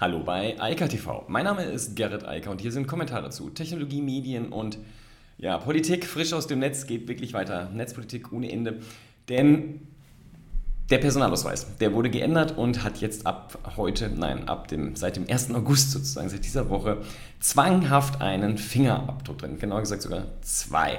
Hallo bei Eika TV. Mein Name ist Gerrit Eiker und hier sind Kommentare zu Technologie, Medien und ja, Politik frisch aus dem Netz geht wirklich weiter. Netzpolitik ohne Ende. Denn der Personalausweis, der wurde geändert und hat jetzt ab heute, nein, ab dem, seit dem 1. August sozusagen, seit dieser Woche, zwanghaft einen Fingerabdruck drin. Genauer gesagt sogar zwei.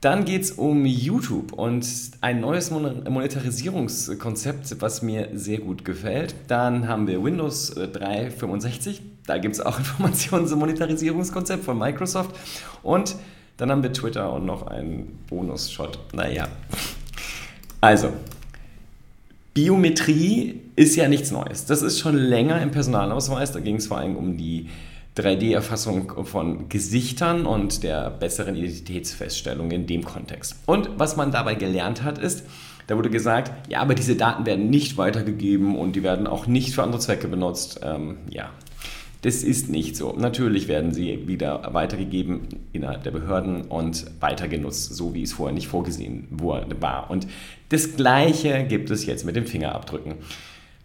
Dann geht es um YouTube und ein neues Monetarisierungskonzept, was mir sehr gut gefällt. Dann haben wir Windows 365. Äh, da gibt es auch Informationen zum Monetarisierungskonzept von Microsoft. Und dann haben wir Twitter und noch einen Bonus-Shot. Naja. Also, Biometrie ist ja nichts Neues. Das ist schon länger im Personalausweis. Da ging es vor allem um die 3D-Erfassung von Gesichtern und der besseren Identitätsfeststellung in dem Kontext. Und was man dabei gelernt hat, ist, da wurde gesagt, ja, aber diese Daten werden nicht weitergegeben und die werden auch nicht für andere Zwecke benutzt. Ähm, ja, das ist nicht so. Natürlich werden sie wieder weitergegeben innerhalb der Behörden und weiter genutzt, so wie es vorher nicht vorgesehen war. Und das Gleiche gibt es jetzt mit den Fingerabdrücken.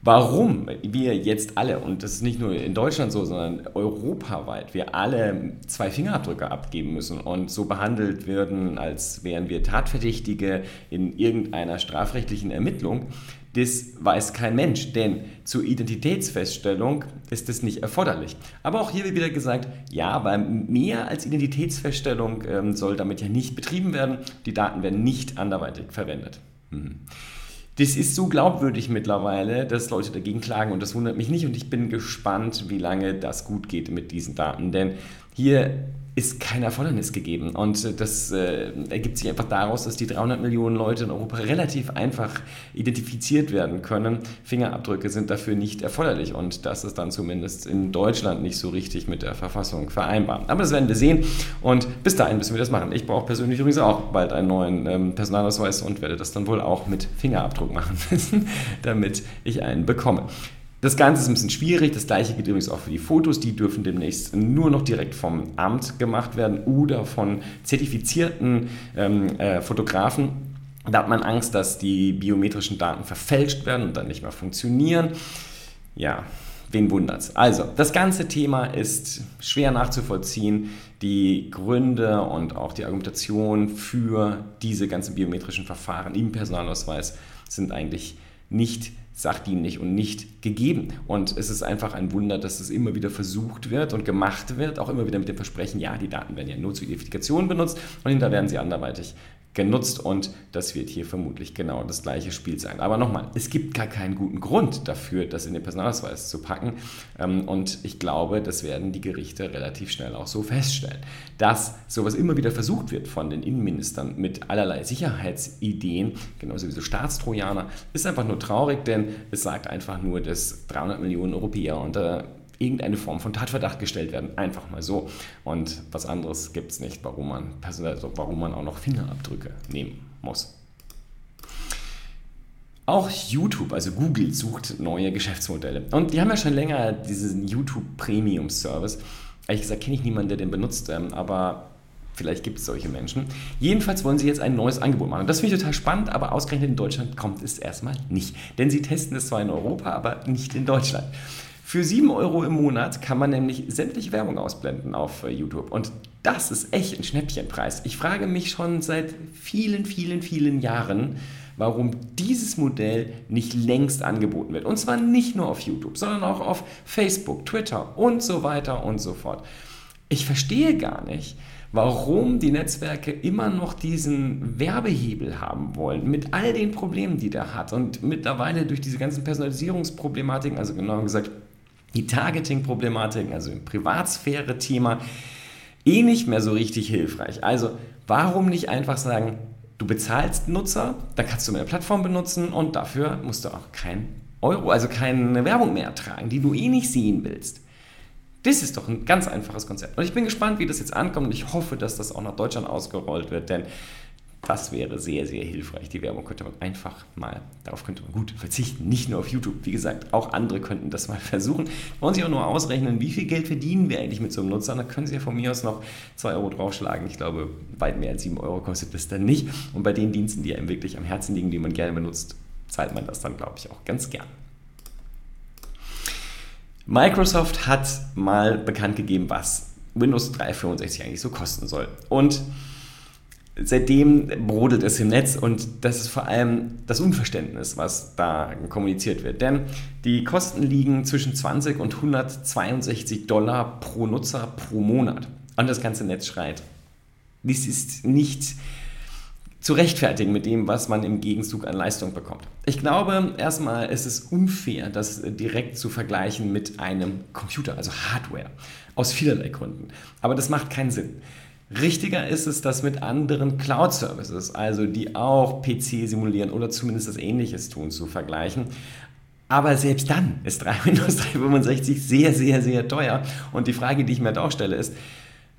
Warum wir jetzt alle, und das ist nicht nur in Deutschland so, sondern europaweit, wir alle zwei Fingerabdrücke abgeben müssen und so behandelt werden, als wären wir Tatverdächtige in irgendeiner strafrechtlichen Ermittlung, das weiß kein Mensch, denn zur Identitätsfeststellung ist das nicht erforderlich. Aber auch hier wird wieder gesagt, ja, aber mehr als Identitätsfeststellung ähm, soll damit ja nicht betrieben werden. Die Daten werden nicht anderweitig verwendet. Hm das ist so glaubwürdig mittlerweile, dass Leute dagegen klagen und das wundert mich nicht und ich bin gespannt, wie lange das gut geht mit diesen Daten, denn hier ist kein Erfordernis gegeben. Und das äh, ergibt sich einfach daraus, dass die 300 Millionen Leute in Europa relativ einfach identifiziert werden können. Fingerabdrücke sind dafür nicht erforderlich und das ist dann zumindest in Deutschland nicht so richtig mit der Verfassung vereinbar. Aber das werden wir sehen und bis dahin müssen wir das machen. Ich brauche persönlich übrigens auch bald einen neuen ähm, Personalausweis und werde das dann wohl auch mit Fingerabdruck machen müssen, damit ich einen bekomme. Das Ganze ist ein bisschen schwierig. Das gleiche gilt übrigens auch für die Fotos. Die dürfen demnächst nur noch direkt vom Amt gemacht werden oder von zertifizierten ähm, äh, Fotografen. Da hat man Angst, dass die biometrischen Daten verfälscht werden und dann nicht mehr funktionieren. Ja, wen wundert's? Also, das ganze Thema ist schwer nachzuvollziehen. Die Gründe und auch die Argumentation für diese ganzen biometrischen Verfahren im Personalausweis sind eigentlich nicht sachdienlich und nicht gegeben. Und es ist einfach ein Wunder, dass es immer wieder versucht wird und gemacht wird, auch immer wieder mit dem Versprechen, ja, die Daten werden ja nur zur Identifikation benutzt und hinterher werden sie anderweitig genutzt und das wird hier vermutlich genau das gleiche Spiel sein. Aber nochmal, es gibt gar keinen guten Grund dafür, das in den Personalausweis zu packen ähm, und ich glaube, das werden die Gerichte relativ schnell auch so feststellen. Dass sowas immer wieder versucht wird von den Innenministern mit allerlei Sicherheitsideen, genauso wie so Staatstrojaner, ist einfach nur traurig, denn es sagt einfach nur, dass 300 Millionen Europäer unter irgendeine Form von Tatverdacht gestellt werden. Einfach mal so. Und was anderes gibt es nicht, warum man, also warum man auch noch Fingerabdrücke nehmen muss. Auch YouTube, also Google, sucht neue Geschäftsmodelle. Und die haben ja schon länger diesen YouTube Premium Service. Ehrlich gesagt kenne ich niemanden, der den benutzt, ähm, aber vielleicht gibt es solche Menschen. Jedenfalls wollen sie jetzt ein neues Angebot machen. Das finde ich total spannend, aber ausgerechnet in Deutschland kommt es erstmal nicht. Denn sie testen es zwar in Europa, aber nicht in Deutschland. Für 7 Euro im Monat kann man nämlich sämtliche Werbung ausblenden auf äh, YouTube. Und das ist echt ein Schnäppchenpreis. Ich frage mich schon seit vielen, vielen, vielen Jahren, warum dieses Modell nicht längst angeboten wird. Und zwar nicht nur auf YouTube, sondern auch auf Facebook, Twitter und so weiter und so fort. Ich verstehe gar nicht, warum die Netzwerke immer noch diesen Werbehebel haben wollen, mit all den Problemen, die der hat. Und mittlerweile durch diese ganzen Personalisierungsproblematiken, also genauer gesagt die Targeting-Problematiken, also im Privatsphäre-Thema, eh nicht mehr so richtig hilfreich. Also warum nicht einfach sagen, du bezahlst Nutzer, dann kannst du meine Plattform benutzen und dafür musst du auch kein Euro, also keine Werbung mehr ertragen, die du eh nicht sehen willst. Das ist doch ein ganz einfaches Konzept. Und ich bin gespannt, wie das jetzt ankommt und ich hoffe, dass das auch nach Deutschland ausgerollt wird, denn das wäre sehr, sehr hilfreich. Die Werbung könnte man einfach mal, darauf könnte man gut verzichten. Nicht nur auf YouTube. Wie gesagt, auch andere könnten das mal versuchen. Wollen Sie auch nur ausrechnen, wie viel Geld verdienen wir eigentlich mit so einem Nutzer? Da können Sie ja von mir aus noch 2 Euro draufschlagen. Ich glaube, weit mehr als 7 Euro kostet das dann nicht. Und bei den Diensten, die einem wirklich am Herzen liegen, die man gerne benutzt, zahlt man das dann, glaube ich, auch ganz gern. Microsoft hat mal bekannt gegeben, was Windows 365 eigentlich so kosten soll. Und seitdem brodelt es im Netz und das ist vor allem das Unverständnis, was da kommuniziert wird. Denn die Kosten liegen zwischen 20 und 162 Dollar pro Nutzer pro Monat. Und das ganze Netz schreit. Dies ist nicht zu rechtfertigen mit dem, was man im Gegenzug an Leistung bekommt. Ich glaube, erstmal ist es unfair, das direkt zu vergleichen mit einem Computer, also Hardware, aus vielerlei Gründen. Aber das macht keinen Sinn. Richtiger ist es, das mit anderen Cloud-Services, also die auch PC simulieren oder zumindest das Ähnliches tun, zu vergleichen. Aber selbst dann ist Windows 365 sehr, sehr, sehr teuer. Und die Frage, die ich mir da auch stelle, ist,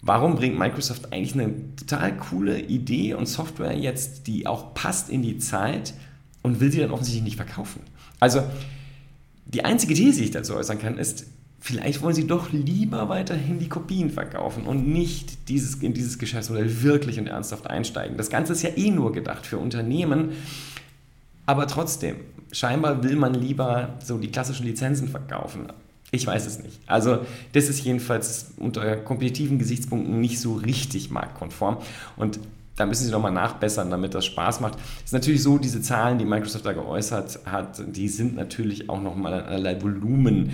Warum bringt Microsoft eigentlich eine total coole Idee und Software jetzt, die auch passt in die Zeit und will sie dann offensichtlich nicht verkaufen? Also die einzige These, die ich dazu äußern kann, ist, vielleicht wollen sie doch lieber weiterhin die Kopien verkaufen und nicht dieses, in dieses Geschäftsmodell wirklich und ernsthaft einsteigen. Das Ganze ist ja eh nur gedacht für Unternehmen, aber trotzdem, scheinbar will man lieber so die klassischen Lizenzen verkaufen. Ich weiß es nicht. Also das ist jedenfalls unter kompetitiven Gesichtspunkten nicht so richtig marktkonform. Und da müssen sie nochmal nachbessern, damit das Spaß macht. Es ist natürlich so, diese Zahlen, die Microsoft da geäußert hat, die sind natürlich auch nochmal an allerlei Volumen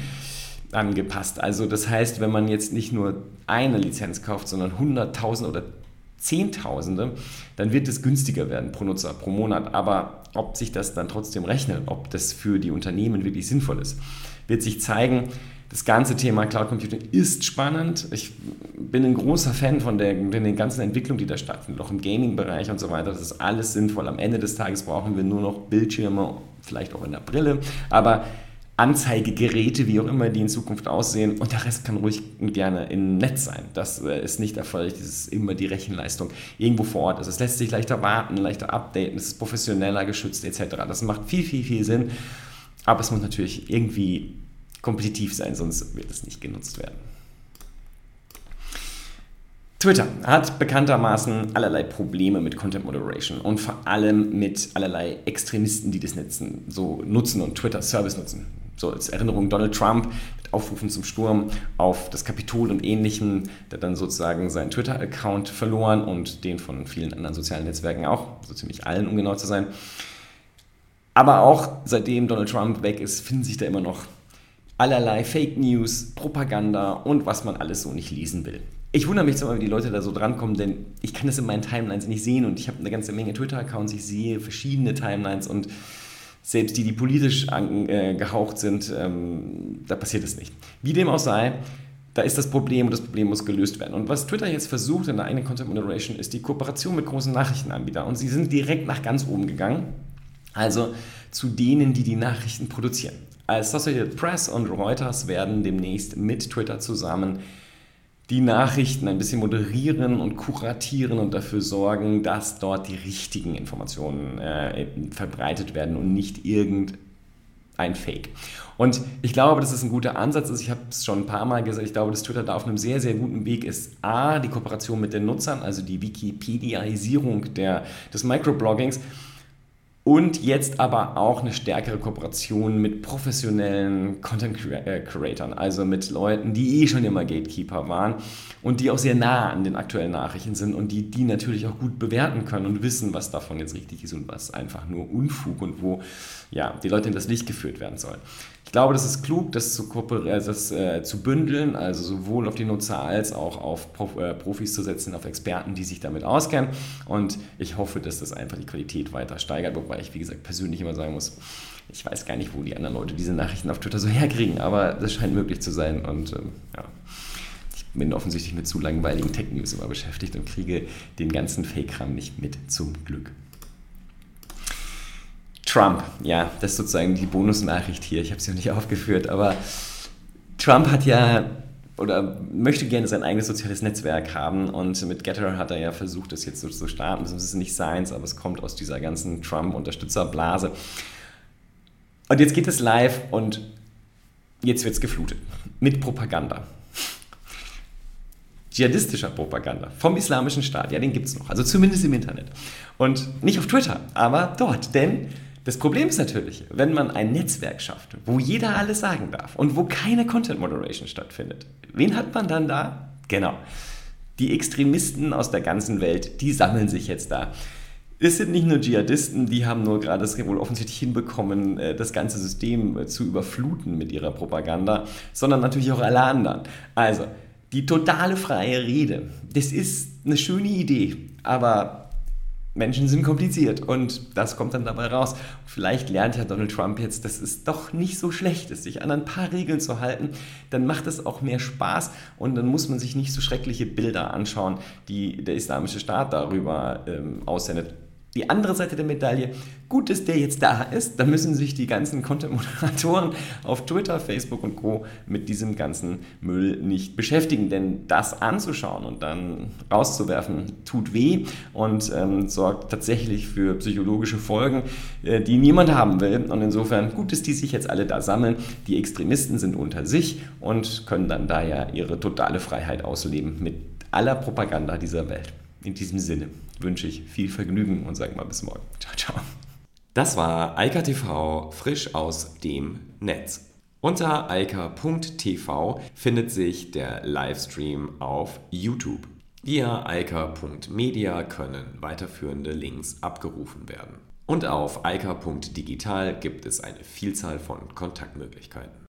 angepasst. Also das heißt, wenn man jetzt nicht nur eine Lizenz kauft, sondern 100.000 oder Zehntausende, dann wird es günstiger werden pro Nutzer, pro Monat. Aber ob sich das dann trotzdem rechnet, ob das für die Unternehmen wirklich sinnvoll ist, wird sich zeigen. Das ganze Thema Cloud Computing ist spannend. Ich bin ein großer Fan von der, von den ganzen Entwicklungen, die da stattfinden, auch im Gaming-Bereich und so weiter. Das ist alles sinnvoll. Am Ende des Tages brauchen wir nur noch Bildschirme, vielleicht auch in der Brille. Aber Anzeigegeräte, wie auch immer die in Zukunft aussehen. Und der Rest kann ruhig gerne im Netz sein. Das äh, ist nicht erforderlich, das ist immer die Rechenleistung irgendwo vor Ort ist. Es lässt sich leichter warten, leichter updaten, es ist professioneller geschützt etc. Das macht viel, viel, viel Sinn. Aber es muss natürlich irgendwie kompetitiv sein, sonst wird es nicht genutzt werden. Twitter hat bekanntermaßen allerlei Probleme mit Content Moderation und vor allem mit allerlei Extremisten, die das Netzen so nutzen und Twitter Service nutzen. So als Erinnerung Donald Trump mit Aufrufen zum Sturm auf das Kapitol und ähnlichem, der dann sozusagen seinen Twitter-Account verloren und den von vielen anderen sozialen Netzwerken auch, so ziemlich allen, um genau zu sein. Aber auch seitdem Donald Trump weg ist, finden sich da immer noch allerlei Fake News, Propaganda und was man alles so nicht lesen will. Ich wundere mich zwar, wie die Leute da so drankommen, denn ich kann das in meinen Timelines nicht sehen und ich habe eine ganze Menge Twitter-Accounts, ich sehe verschiedene Timelines und selbst die, die politisch angehaucht äh, sind, ähm, da passiert es nicht. Wie dem auch sei, da ist das Problem und das Problem muss gelöst werden. Und was Twitter jetzt versucht in der eigenen Content Moderation ist die Kooperation mit großen Nachrichtenanbietern. Und sie sind direkt nach ganz oben gegangen, also zu denen, die die Nachrichten produzieren. Als Associated Press und Reuters werden demnächst mit Twitter zusammen die Nachrichten ein bisschen moderieren und kuratieren und dafür sorgen, dass dort die richtigen Informationen äh, verbreitet werden und nicht irgendein Fake. Und ich glaube, dass es ein guter Ansatz ist. Ich habe es schon ein paar Mal gesagt. Ich glaube, dass Twitter da auf einem sehr, sehr guten Weg ist. A, die Kooperation mit den Nutzern, also die Wikipediaisierung der, des Microbloggings und jetzt aber auch eine stärkere Kooperation mit professionellen Content äh, Creators, also mit Leuten, die eh schon immer Gatekeeper waren und die auch sehr nah an den aktuellen Nachrichten sind und die die natürlich auch gut bewerten können und wissen, was davon jetzt richtig ist und was einfach nur Unfug und wo ja, die Leute in das Licht geführt werden sollen. Ich glaube, das ist klug, das zu, äh, das, äh, zu bündeln, also sowohl auf die Nutzer als auch auf Prof äh, Profis zu setzen, auf Experten, die sich damit auskennen. Und ich hoffe, dass das einfach die Qualität weiter steigert, wobei ich, wie gesagt, persönlich immer sagen muss, ich weiß gar nicht, wo die anderen Leute diese Nachrichten auf Twitter so herkriegen, aber das scheint möglich zu sein. Und ähm, ja, ich bin offensichtlich mit zu langweiligen Tech-News immer beschäftigt und kriege den ganzen Fake-Kram nicht mit, zum Glück. Trump, ja, das ist sozusagen die Bonusnachricht hier. Ich habe sie noch nicht aufgeführt, aber Trump hat ja oder möchte gerne sein eigenes soziales Netzwerk haben und mit Getter hat er ja versucht, das jetzt so zu starten. Das ist nicht seins, aber es kommt aus dieser ganzen Trump-Unterstützerblase. Und jetzt geht es live und jetzt wird es geflutet mit Propaganda. Dschihadistischer Propaganda vom Islamischen Staat. Ja, den gibt es noch. Also zumindest im Internet. Und nicht auf Twitter, aber dort. Denn Das Problem ist natürlich, wenn man ein Netzwerk schafft, wo jeder alles sagen darf und wo keine Content Moderation stattfindet, wen hat man dann da? Genau. Die Extremisten aus der ganzen Welt, die sammeln sich jetzt da. Es sind nicht nur Dschihadisten, die haben nur gerade es wohl offensichtlich hinbekommen, äh, das ganze System äh, zu überfluten mit ihrer Propaganda, sondern natürlich auch alle anderen. Also, die totale freie Rede, das ist eine schöne Idee, aber Menschen sind kompliziert und das kommt dann dabei raus. Vielleicht lernt ja Donald Trump jetzt, dass es doch nicht so schlecht ist, sich an ein paar Regeln zu halten. Dann macht es auch mehr Spaß und dann muss man sich nicht so schreckliche Bilder anschauen, die der Islamische Staat darüber ähm, aussendet die andere Seite der Medaille, gut, dass der jetzt da ist, da müssen sich die ganzen Content-Moderatoren auf Twitter, Facebook und Co. mit diesem ganzen Müll nicht beschäftigen, denn das anzuschauen und dann rauszuwerfen, tut weh und ähm, sorgt tatsächlich für psychologische Folgen, äh, die niemand haben will. Und insofern gut, dass die sich jetzt alle da sammeln. Die Extremisten sind unter sich und können dann da ja ihre totale Freiheit ausleben mit aller Propaganda dieser Welt. In diesem Sinne wünsche ich viel Vergnügen und sage mal bis morgen. Ciao, ciao. Das war Eika TV frisch aus dem Netz. Unter eika.tv findet sich der Livestream auf YouTube. Via eika.media können weiterführende Links abgerufen werden. Und auf eika.digital gibt es eine Vielzahl von Kontaktmöglichkeiten.